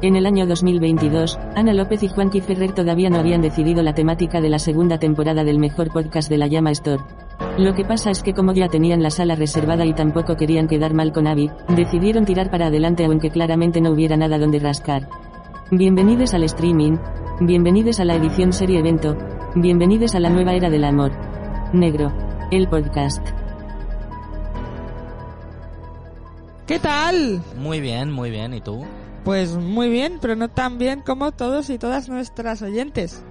En el año 2022, Ana López y Juanqui Ferrer todavía no habían decidido la temática de la segunda temporada del mejor podcast de la Llama Store. Lo que pasa es que como ya tenían la sala reservada y tampoco querían quedar mal con Avi, decidieron tirar para adelante aunque claramente no hubiera nada donde rascar. Bienvenidos al streaming, bienvenidos a la edición serie evento, bienvenidos a la nueva era del amor. Negro, el podcast. ¿Qué tal? Muy bien, muy bien. ¿Y tú? Pues muy bien, pero no tan bien como todos y todas nuestras oyentes.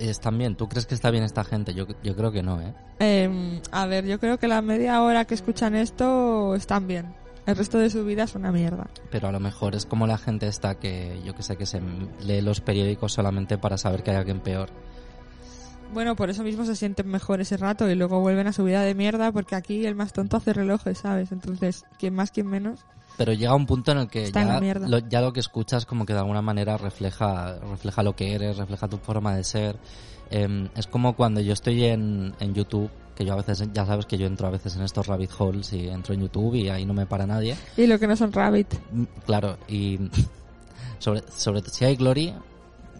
¿Están bien? ¿Tú crees que está bien esta gente? Yo, yo creo que no, ¿eh? Eh, a ver, yo creo que la media hora que escuchan esto están bien. El resto de su vida es una mierda. Pero a lo mejor es como la gente esta que, yo que sé, que se lee los periódicos solamente para saber que hay alguien peor. Bueno, por eso mismo se sienten mejor ese rato y luego vuelven a su vida de mierda porque aquí el más tonto hace relojes, ¿sabes? Entonces, quien más, quien menos. Pero llega un punto en el que en ya mierda. lo, ya lo que escuchas como que de alguna manera refleja, refleja lo que eres, refleja tu forma de ser. Em, es como cuando yo estoy en, en YouTube, que yo a veces, ya sabes que yo entro a veces en estos rabbit holes y entro en YouTube y ahí no me para nadie. Y lo que no son rabbit. Mm, Claro, y sobre, sobre si hay glory,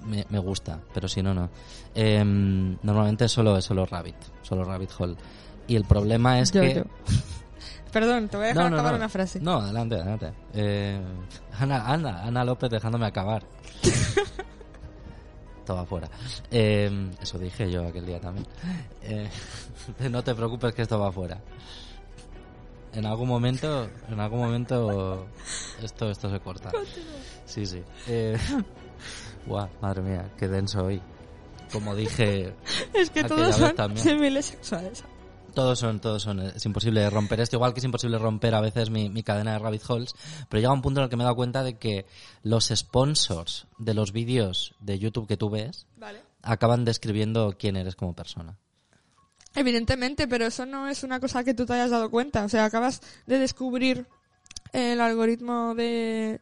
me, me gusta, pero si no, no. Em, normalmente solo es solo rabbit, solo rabbit hole. Y el problema es Yo, que... yo. Perdón, te voy a dejar No, no, acabar no. una frase. No, adelante, adelante. Eh, Ana, Ana, Ana López dejándome acabar. Todo afuera. Eh, eso dije yo aquel día también. Eh, no te preocupes que esto va afuera. En algún momento, en algún momento, esto, esto se corta. Sí, sí. Eh, guau, madre mía, qué denso hoy. Como dije, es que todos son también. sexuales. Todos son, todos son. Es imposible romper esto, igual que es imposible romper a veces mi, mi cadena de rabbit holes. Pero llega un punto en el que me he dado cuenta de que los sponsors de los vídeos de YouTube que tú ves Vale. acaban describiendo quién eres como persona. Evidentemente, pero eso no es una cosa que tú te hayas dado cuenta. O sea, acabas de descubrir el algoritmo de,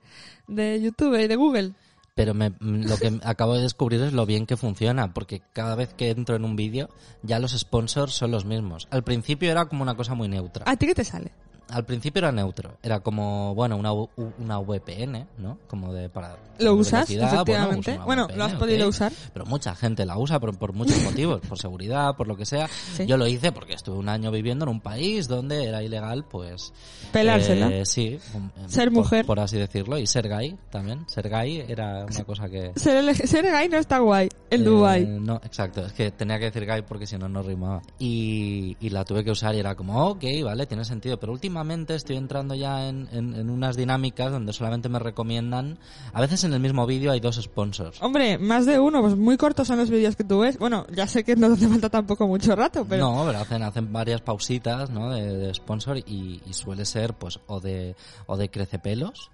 de YouTube y de Google. Pero me- lo que acabo de descubrir es lo bien que funciona, porque cada vez que entro en un vídeo, ya los sponsors son los mismos. Al principio era como una cosa muy neutra. ¿A ti qué te sale? Al principio era neutro. Era como, bueno, una, una VPN, ¿no? Como de para... ¿Lo usas, efectivamente? una Bueno, VPN, ¿lo has ok. podido usar? Pero mucha gente la usa por, por muchos motivos, por seguridad, por lo que sea. Sí. Yo lo hice porque estuve un año viviendo en un país donde era ilegal, pues... Pelársela. eh, sí. eh, Ser por- mujer. Por así decirlo. Y ser gay también. Ser gay era una cosa que... Ser, ser gay no está guay. En Eh, Dubai. No, exacto. Es que tenía que decir gay porque si no, no rimaba. Y, y la tuve que usar y era como, ok, vale, tiene sentido. Pero últimamente estoy entrando ya en, en- en unas dinámicas donde solamente me recomiendan... A veces en el mismo vídeo hay dos sponsors. Hombre, más de uno, pues muy cortos son los vídeos que tú ves. Bueno, ya sé que no te hace falta tampoco mucho rato, pero... No, pero hacen, hacen varias pausitas, ¿no? De, de sponsor y, y suele ser, pues, o de, o de crecepelos,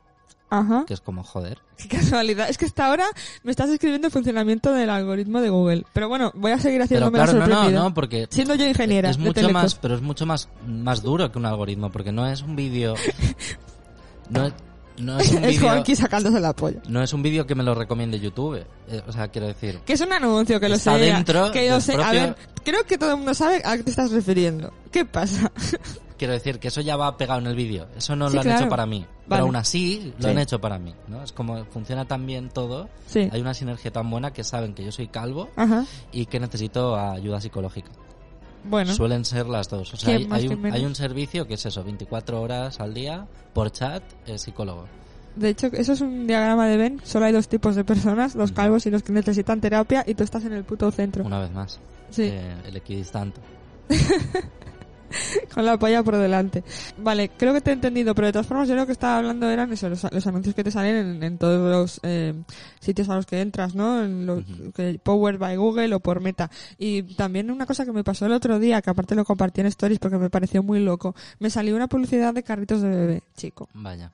Ajá. que es como, joder. Qué casualidad. Es que hasta ahora me estás describiendo el funcionamiento del algoritmo de Google. Pero bueno, voy a seguir Pero haciéndome claro, la no, no, sorprendida. no, porque... Siendo yo ingeniera es de mucho telecos. más, pero es mucho más, más duro que un algoritmo, porque no es un vídeo... No es, no es un Es sacándose la polla. No es un vídeo que me lo recomiende YouTube. Eh, o sea, quiero decir... Que es un anuncio, que lo sé. dentro que yo sé. A ver, creo que todo el mundo sabe a qué te estás refiriendo. ¿Qué pasa? Quiero decir que eso ya va pegado en el vídeo. Eso no Sí, lo han claro. hecho para mí. Vale. Pero aún así lo Sí. han hecho para mí. ¿no? Es como funciona tan bien todo. Sí. Hay una sinergia tan buena que saben que yo soy calvo Ajá. y que necesito ayuda psicológica. Bueno. Suelen ser las dos. O sea, ¿Quién hay, un, menos? hay un servicio que es eso, 24 horas al día por chat, eh, psicólogo. De hecho, eso es un diagrama de Venn. Solo hay dos tipos de personas, los calvos y los que necesitan terapia, y tú estás en el puto centro. Una vez más. Sí. Eh, el equidistante. Con la polla por delante. Vale, creo que te he entendido, pero de todas formas yo lo que estaba hablando eran eso, los, los anuncios que te salen en, en todos los eh, sitios a los que entras, ¿no? En los, que by Google o por Meta. Y también una cosa que me pasó el otro día, que aparte lo compartí en Stories porque me pareció muy loco, me salió una publicidad de carritos de bebé, chico. Vaya.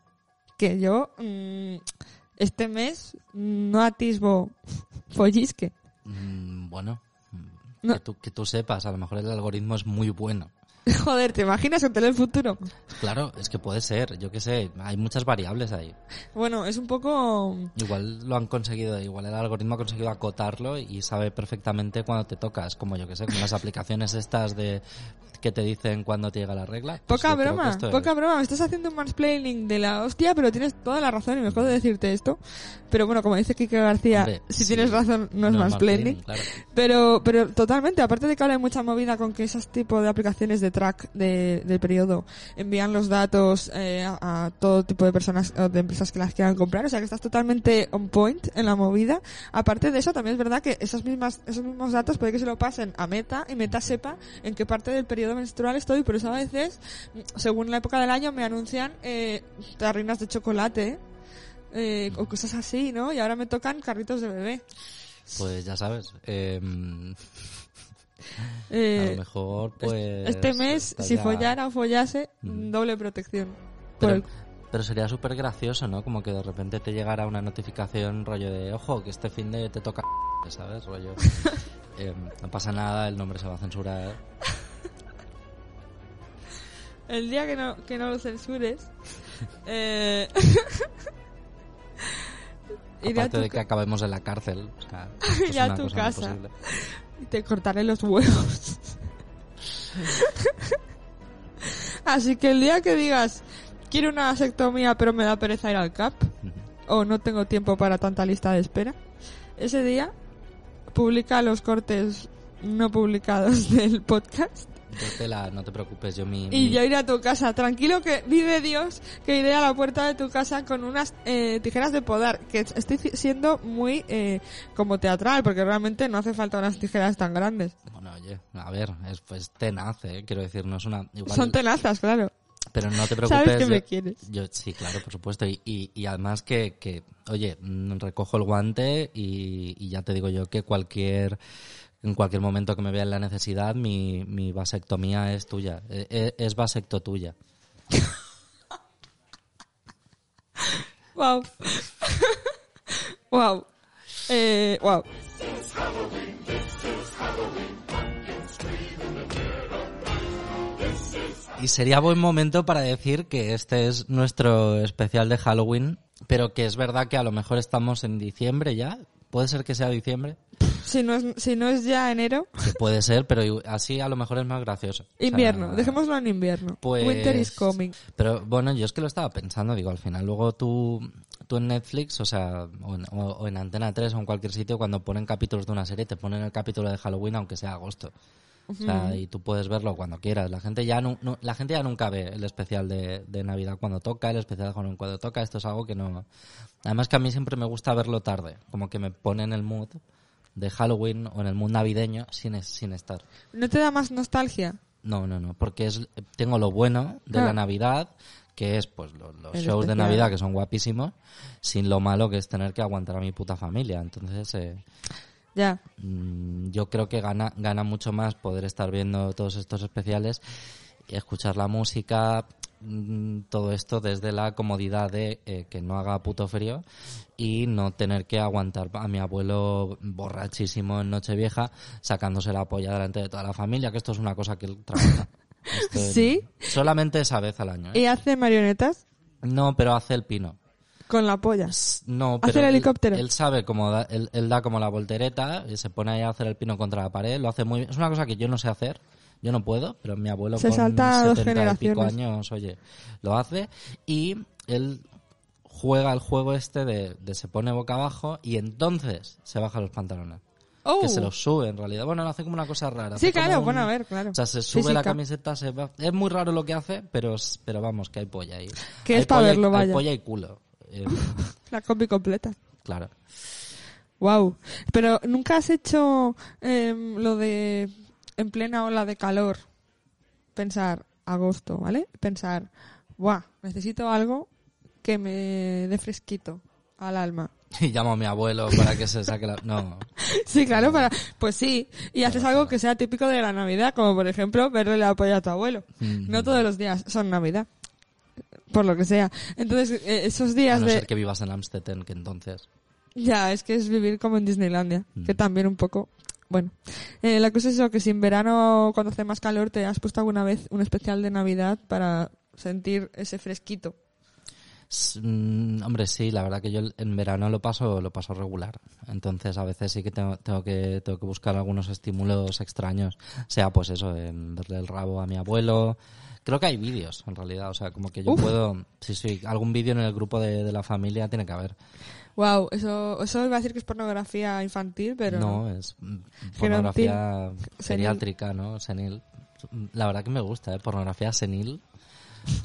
Que yo mm, este mes no atisbo follisque. Mm, bueno. mm, No. Que, tú, que tú sepas, a lo mejor el algoritmo es muy bueno. Joder, ¿te imaginas en el futuro? Claro, es que puede ser, yo qué sé, hay muchas variables ahí. Bueno, es un poco... Igual lo han conseguido, igual el algoritmo ha conseguido acotarlo y sabe perfectamente cuando te toca. Es como yo que sé, como las aplicaciones estas de que te dicen cuando te llega la regla. Pues Poca broma, poca es- broma. Me estás haciendo un mansplaining de la hostia, pero tienes toda la razón y me jodo decirte esto. Pero bueno, como dice Kike García, Hombre, si sí. tienes razón, no es No mansplaining. claro. Pero, pero totalmente, aparte de que ahora hay mucha movida con que esos tipos de aplicaciones de track de, del periodo envían los datos eh, a, a todo tipo de personas o de empresas que las quieran comprar, o sea que estás totalmente on point en la movida. Aparte de eso, también es verdad que esos, mismas, esos mismos datos puede que se lo pasen a Meta y Meta sepa en qué parte del periodo menstrual estoy, por eso a veces, según la época del año, me anuncian eh, tarrinas de chocolate. eh, o cosas así, ¿no? Y ahora me tocan carritos de bebé. Pues ya sabes. eh, a lo mejor, pues. Este mes, si ya- follara o follase, Mm. doble protección. Pero, el- pero sería súper gracioso, ¿no? Como que de repente te llegara una notificación rollo de, ojo, que este fin de te toca, ¿sabes? Rollo. eh, no pasa nada, el nombre se va a censurar. El día que no, que no lo censures, eh, iré a Aparte tu, de que ca- acabemos en la cárcel. O sea, esto es Iré a una tu cosa casa. y te cortaré los huevos. Así que el día que digas, quiero una vasectomía pero me da pereza ir al CAP, o no tengo tiempo para tanta lista de espera, ese día publica los cortes no publicados del podcast No te preocupes, yo mi... Y mi- yo iré a tu casa. Tranquilo que vive Dios, que iré a la puerta de tu casa con unas eh, tijeras de podar. Que estoy siendo muy eh, como teatral, porque realmente no hace falta unas tijeras tan grandes. Bueno, oye, a ver, es pues tenaz, ¿eh? Quiero decir, no es una... Igual, Son tenazas, claro. Pero no te preocupes. Sabes que yo- me quieres. Yo, sí, claro, por supuesto. Y, y, y además que, que, oye, mm, recojo el guante y, y ya te digo yo que cualquier, en cualquier momento que me vea en la necesidad, mi, mi vasectomía es tuya. Eh, eh, Es vasecto tuya. Wow. wow. Eh, wow. Y sería buen momento para decir que este es nuestro especial de Halloween, pero que es verdad que a lo mejor estamos en diciembre ya. Puede ser que sea diciembre. Si no es, si no es ya enero, Que puede ser, pero así a lo mejor es más gracioso. O sea, invierno. Dejémoslo en invierno. Pues- Winter is coming. Pero bueno, yo es que lo estaba pensando, digo, al final luego tú, tú en Netflix, o sea, o en, o- o en Antena 3 o en cualquier sitio, cuando ponen capítulos de una serie, te ponen el capítulo de Halloween aunque sea agosto. O sea, y tú puedes verlo cuando quieras. La gente ya nu- la gente ya nunca ve el especial de, de Navidad cuando toca, el especial de Halloween cuando toca. Esto es algo que no... Además que a mí siempre me gusta verlo tarde, como que me pone en el mood de Halloween o en el mood navideño sin, sin estar. ¿No te da más nostalgia? No, no, no, porque es tengo lo bueno de Ah. la Navidad, que es pues lo- los shows de. Navidad que son guapísimos, sin lo malo que es tener que aguantar a mi puta familia. Entonces, eh, Ya. mm, yo creo que gana gana mucho más poder estar viendo todos estos especiales escuchar la música, mm, todo esto desde la comodidad de eh, que no haga puto frío y no tener que aguantar a mi abuelo borrachísimo en Nochevieja sacándose la polla delante de toda la familia, que esto es una cosa que él trabaja. Esto ¿Sí? Solamente esa vez al año. ¿eh? ¿Y hace marionetas? No, pero hace el pino. Con la polla. No, ¿Hace pero el él- helicóptero? Él, sabe cómo da, él, él da como la voltereta y se pone ahí a hacer el pino contra la pared. Lo hace muy bien. Es una cosa que yo no sé hacer. Yo no puedo, pero mi abuelo Se con salta dos 70 y pico generaciones. años, oye, lo hace y él juega el juego este de, de se pone boca abajo y entonces se baja los pantalones. Oh. Que se los sube en realidad. Bueno, lo hace como una cosa rara. Sí, claro, un- bueno, a ver, claro. O sea, se sube la camiseta, se va... Es muy raro lo que hace, pero, pero vamos, que hay polla ahí. Que Hay es pa' polla y- verlo, hay vaya. polla y culo. Eh, La copy completa. claro. Wow. Pero nunca has hecho em, lo de en plena ola de calor pensar agosto, ¿vale? Pensar, "Buah, necesito algo que me dé fresquito al alma." Y llamo a mi abuelo para que se saque la... No. Sí, claro, para pues sí, y haces algo que sea típico de la Navidad, como por ejemplo verle la polla a tu abuelo. Mm. No todos los días son Navidad. Por lo que sea. Entonces, eh, esos A días no de ser que vivas en Amstetten, que entonces... Ya, es que es vivir como en Disneylandia, Mm. que también un poco... Bueno, eh, la cosa es eso, que si en verano, cuando hace más calor, te has puesto alguna vez un especial de Navidad para sentir ese fresquito. Mm, hombre, sí, la verdad que yo en verano lo paso, lo paso regular. Entonces a veces sí que tengo, tengo que tengo que buscar algunos estímulos extraños. Sea pues eso, en verle el rabo a mi abuelo. Creo que hay vídeos, en realidad. O sea, como que yo Uf. puedo... Sí, sí, algún vídeo en el grupo de, de la familia tiene que haber. Wow, eso, eso iba a decir que es pornografía infantil, pero no, es mm, pornografía senil. geriátrica, ¿no? Senil. La verdad que me gusta, ¿eh? Pornografía senil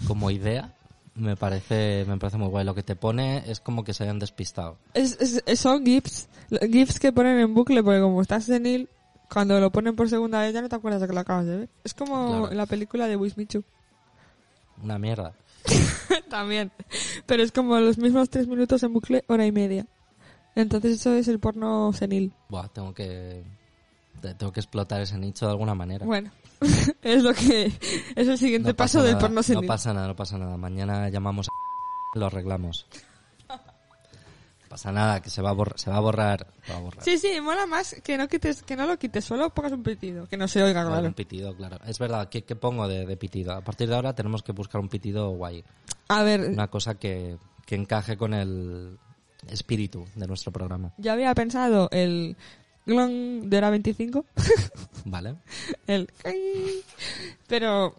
como idea. Me parece, me parece muy guay. Lo que te pone es como que se hayan despistado. Es, es- son GIFs, GIFs que ponen en bucle porque como estás senil, cuando lo ponen por segunda vez ya no te acuerdas de que lo acabas de ver. Es como Claro. la película de Wismichu. Una mierda. También. Pero es como los mismos tres minutos en bucle, hora y media. Entonces eso es el porno senil. Buah, tengo que, te- tengo que explotar ese nicho de alguna manera. Bueno, es lo que es el siguiente No paso del porno senil. No pasa nada, no pasa nada. Mañana llamamos a... lo arreglamos. Pasa nada, que se va a borrar. Se va a borrar. se va a borrar. Sí, sí, mola más que no quites, que no lo quites, solo pongas un pitido, que no se oiga, claro. Un pitido, claro. Es verdad, ¿qué, qué pongo de, de pitido? A partir de ahora tenemos que buscar un pitido guay. A ver, Una cosa que, que encaje con el espíritu de nuestro programa. yo había pensado el glon de hora 25, ¿Vale? el pero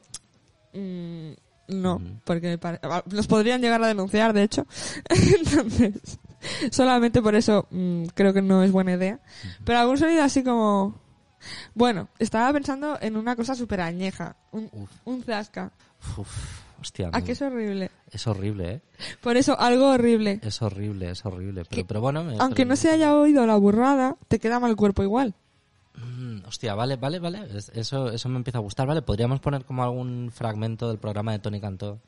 mm, no, porque nos podrían llegar a denunciar, de hecho. Entonces, solamente por eso mm, creo que no es buena idea. Pero algún sonido así como bueno, estaba pensando en una cosa súper añeja, un, Uf. un zasca. Uf, hostia. ¿A qué es horrible? Es horrible, ¿eh? Por eso, algo horrible. Es horrible, es horrible. Pero, Que- pero bueno... me- Aunque pero- no se haya oído la burrada, te queda mal cuerpo igual. Mm, hostia, vale, vale, vale. Es- Eso, eso me empieza a gustar, ¿vale? Podríamos poner como algún fragmento del programa de Tony Cantó,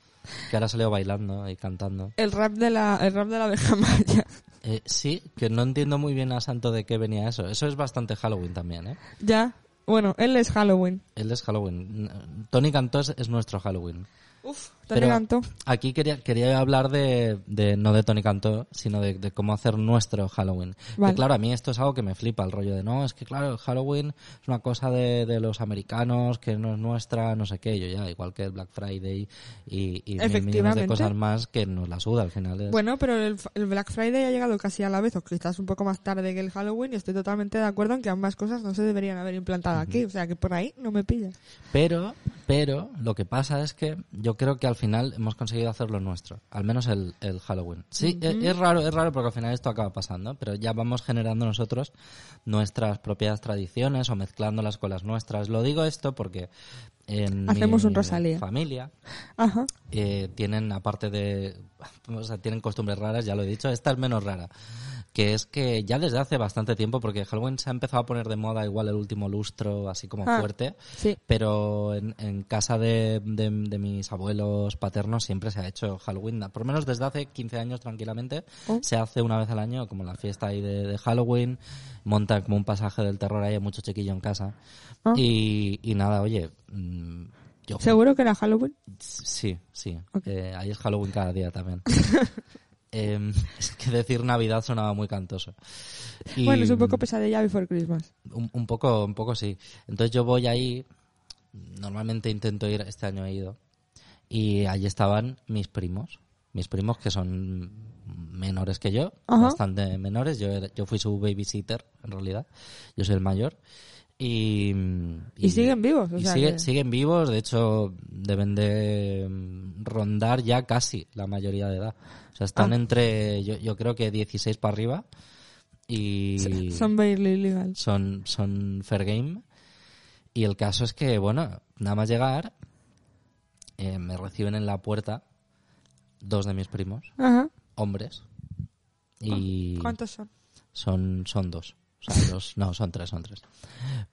que ahora salió bailando y cantando. El rap de la, el rap de la abeja maya. Eh, sí, que no entiendo muy bien a santo de qué venía eso. Eso es bastante Halloween también, ¿eh? Ya. Bueno, él es Halloween. Él es Halloween. Tony Cantó es, es nuestro Halloween. Uf, Tony Pero Cantó. aquí quería, quería hablar de, de- no de Tony Cantó, sino de, de cómo hacer nuestro Halloween. Vale. Que claro, a mí esto es algo que me flipa, el rollo de, no, es que claro, el Halloween es una cosa de, de los americanos, que no es nuestra, no sé qué, yo ya, igual que el Black Friday y, y mil millones de cosas más que nos la suda al final. es- Bueno, pero el, el Black Friday ha llegado casi a la vez, o quizás un poco más tarde que el Halloween, y estoy totalmente de acuerdo en que ambas cosas no se deberían haber implantado aquí. O sea, que por ahí no me pilla. Pero, pero, lo que pasa es que yo creo que al final hemos conseguido hacer lo nuestro. Al menos el, el Halloween. Sí, e- es, raro, es raro porque al final esto acaba pasando, pero ya vamos generando nosotros nuestras propias tradiciones o mezclándolas con las nuestras. Lo digo esto porque en Hacemos mi un Rosalía. familia Ajá. eh, tienen, aparte de, o sea, tienen costumbres raras, ya lo he dicho, esta es menos rara, que es que ya desde hace bastante tiempo, porque Halloween se ha empezado a poner de moda igual el último lustro, así como Ah, fuerte, Sí. pero en, en casa de, de- de mis abuelos paternos siempre se ha hecho Halloween, por lo menos desde hace 15 años tranquilamente, Oh. se hace una vez al año como la fiesta ahí de, de Halloween, montan como un pasaje del terror, ahí hay mucho chiquillo en casa, Ah. y, y nada, oye... mm, Yo ¿Seguro que era Halloween? Sí, sí. Eh, ahí es Halloween cada día también. Em, es que decir Navidad sonaba muy cantoso. Y, Bueno, es un poco pesadilla before Christmas. un, un poco, un poco sí. Entonces yo voy ahí, normalmente intento ir, este año he ido, y allí estaban mis primos. Mis primos que son menores que yo, Ajá. bastante menores. Yo, era- yo fui su babysitter, en realidad. Yo soy el mayor. Y, Y siguen vivos, o y sea sigue- que- siguen vivos, de hecho deben de mm, rondar ya casi la mayoría de edad. O sea, están Ah. entre, yo, yo creo que 16 para arriba y Son barely legal. son, son fair game. Y el caso es que, bueno, nada más llegar, eh, me reciben en la puerta dos de mis primos, Ajá. hombres, y ¿Cuántos son? son, son dos. No, son tres, son tres.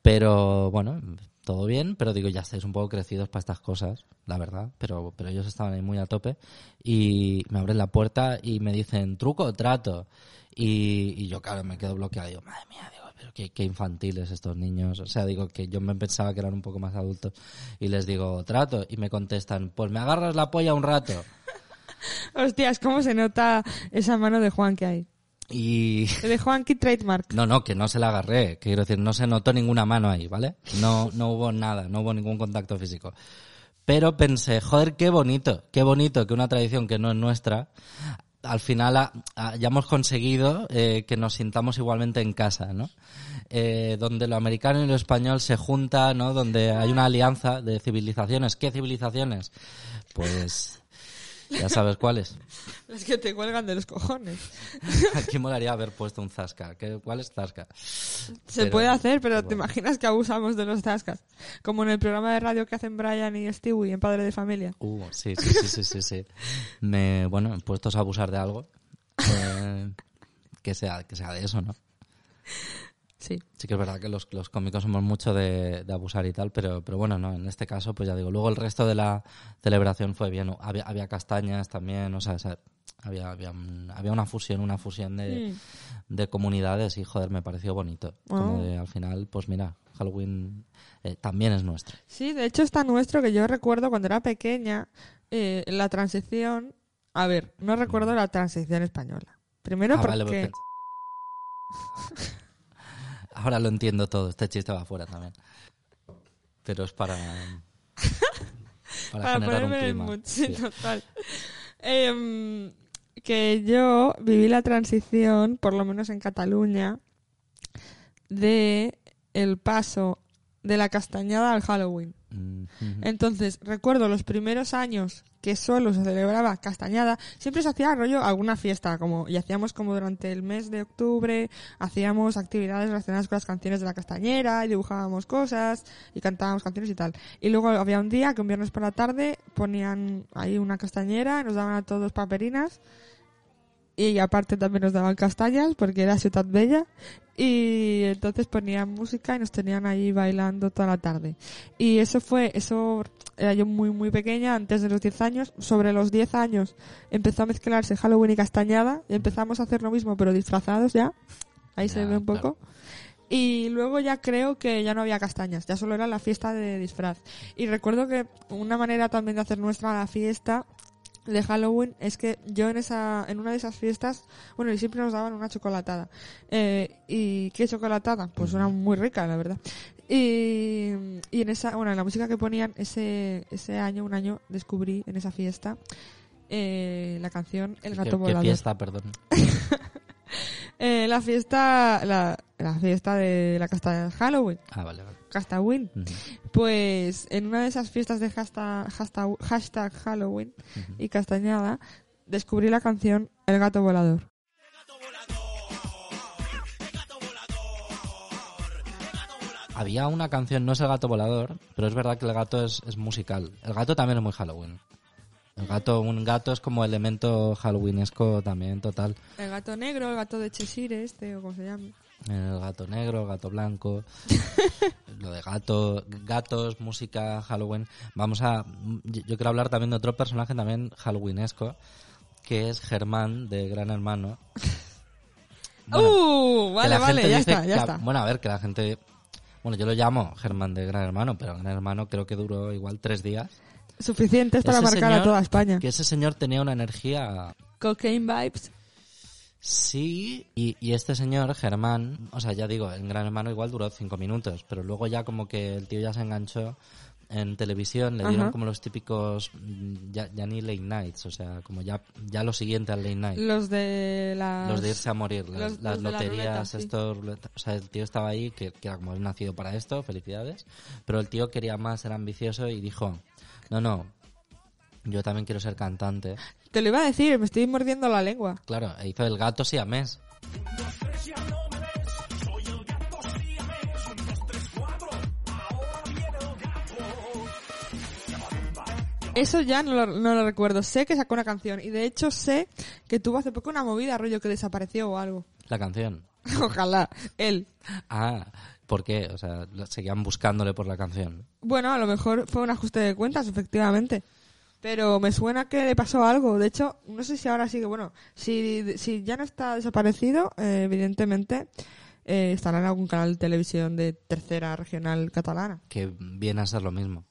Pero bueno, todo bien, pero digo, ya estáis un poco crecidos para estas cosas, la verdad. Pero, pero ellos estaban ahí muy a tope. Y me abren la puerta y me dicen, truco trato. Y, y yo, claro, me quedo bloqueado. Digo, madre mía, digo, pero qué, qué infantiles estos niños. O sea, digo que yo me pensaba que eran un poco más adultos. Y les digo, trato. Y me contestan, pues me agarras la polla un rato. Hostias, ¿cómo se nota esa mano de Juan que hay? Y, De Juanqui trademark. No, no, que no se la agarré. Quiero decir, no se notó ninguna mano ahí, ¿vale? No, no hubo nada, no hubo ningún contacto físico. Pero pensé, joder, qué bonito, qué bonito que una tradición que no es nuestra, al final ha- hayamos conseguido eh, que nos sintamos igualmente en casa, ¿no? Eh, donde lo americano y lo español se juntan, ¿no? Donde hay una alianza de civilizaciones. ¿Qué civilizaciones? Pues ya sabes cuáles. Las que te cuelgan de los cojones. Aquí molaría haber puesto un zasca. ¿Qué, ¿Cuál es zasca? Se Pero- puede hacer, pero te imaginas que abusamos de los tascas. Como en el programa de radio que hacen Brian y Stewie en Padre de Familia. Uh, sí, sí, sí, sí, sí, sí. Me, bueno, puestos a abusar de algo, eh, que sea, que sea de eso, ¿no? Sí. Sí que es verdad que los, los cómicos somos mucho de, de abusar y tal, pero, pero bueno, no, en este caso, pues ya digo, luego el resto de la celebración fue bien, había, había castañas también, o sea, o sea, había, había, había una fusión, una fusión de, Mm. de comunidades y joder, me pareció bonito. Como de, al final, pues mira, Halloween eh, también es nuestro. Sí, de hecho está nuestro que yo recuerdo cuando era pequeña, eh, la transición... A ver, no recuerdo la transición española. Primero Ah, porque... vale, pues Ahora lo entiendo todo, este chiste va afuera también. Pero es para. Para, para generar un clima. mood, sí, Sí. total. Em, que yo viví la transición, por lo menos en Cataluña, de el paso de la castañada al Halloween. Mm. Entonces, recuerdo los primeros años solo se celebraba castañada, siempre se hacía rollo alguna fiesta, como, y hacíamos como durante el mes de octubre, hacíamos actividades relacionadas con las canciones de la castañera, y dibujábamos cosas, y cantábamos canciones y tal. Y luego había un día que un viernes por la tarde ponían ahí una castañera, nos daban a todos paperinas, y aparte también nos daban castañas, porque era Ciudad Bella, y entonces ponían música y nos tenían ahí bailando toda la tarde. Y eso fue, eso era yo muy muy pequeña, antes de los 10 años. Sobre los 10 años empezó a mezclarse Halloween y castañada y empezamos a hacer lo mismo pero disfrazados ya. Ahí se Ya, ve un poco. claro. Y luego ya creo que ya no había castañas, ya solo era la fiesta de disfraz. Y recuerdo que una manera también de hacer nuestra la fiesta de Halloween es que yo en esa en una de esas fiestas, bueno, y siempre nos daban una chocolatada. Eh, ¿Y qué chocolatada? Pues una muy rica, la verdad. Y, y en esa, bueno, en la música que ponían ese, ese año, un año, descubrí en esa fiesta eh, la canción El ¿Qué, gato qué volador. fiesta, perdón? Eh, la fiesta, la, la fiesta de la castaña de Halloween, Ah, vale, vale. Halloween. Pues en una de esas fiestas de hashtag, hashtag, hashtag Halloween y castañada, descubrí la canción El gato volador. Había una canción, no es el gato volador, pero es verdad que el gato es, es musical. El gato también es muy Halloween. El gato, un gato es como elemento halloweenesco también, total. El gato negro, el gato de Cheshire, este, o como se llama. El gato negro, el gato blanco, lo de gato, gatos, música, Halloween. Vamos a, yo quiero hablar también de otro personaje también halloweenesco, que es Germán de Gran Hermano. Bueno, ¡Uh! Vale, vale, ya está, ya está. Bueno, a ver, que la gente, bueno, yo lo llamo Germán de Gran Hermano, pero Gran Hermano creo que duró igual tres días. Suficientes para marcar a toda España. Que ese señor tenía una energía Cocaine vibes. Sí, y, y este señor, Germán, o sea, ya digo, en Gran Hermano igual duró cinco minutos, pero luego ya como que el tío ya se enganchó en televisión, le dieron Ajá. como los típicos, mm, ya, ya ni late nights, o sea, como ya, ya lo siguiente al late night. Los de las... Los de irse a morir, las, los- las los de la loterías, ruleta, sí. estos, o sea, el tío estaba ahí, que, que era como había nacido para esto, felicidades, pero el tío quería más, era ambicioso y dijo, no, no, yo también quiero ser cantante. Te lo iba a decir, me estoy mordiendo la lengua. Claro, e hizo el gato siamés. Eso ya no lo, no lo recuerdo. Sé que sacó una canción y de hecho sé que tuvo hace poco una movida, rollo que desapareció o algo. La canción. Ojalá, él. Ah, ¿por qué? O sea, seguían buscándole por la canción. Bueno, a lo mejor fue un ajuste de cuentas, efectivamente. Pero me suena que le pasó algo. De hecho, no sé si ahora sigue. Bueno, si, si ya no está desaparecido, eh, evidentemente eh, estará en algún canal de televisión de tercera regional catalana. Que viene a ser lo mismo.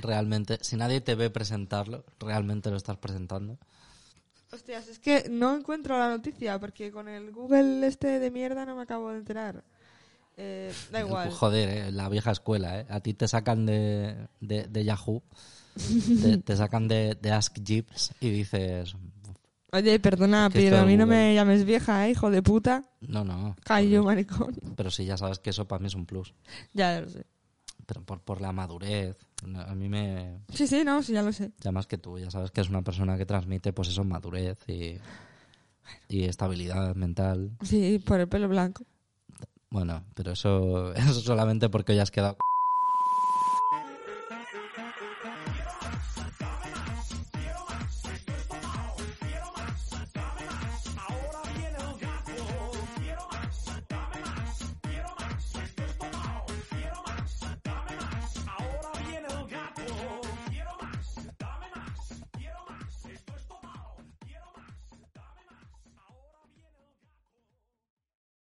Realmente, si nadie te ve presentarlo, realmente lo estás presentando. Hostias, es que no encuentro la noticia porque con el Google este de mierda no me acabo de enterar. Eh, da igual. Joder, eh, la vieja escuela, ¿eh? A ti te sacan de, de, de Yahoo te, te sacan de, de Ask Jeeps y dices, Oye, perdona, pero a mí no me llames vieja, ¿eh? hijo de puta. no, no. Callo, maricón. Pero sí, ya sabes que eso para mí es un plus. Ya lo sé. Pero por, por la madurez. A mí me... Sí, sí, no, sí, ya lo sé. Ya más que tú, ya sabes que es una persona que transmite pues eso, madurez y, y estabilidad mental. Sí, por el pelo blanco. Bueno, pero eso, eso solamente porque hoy has quedado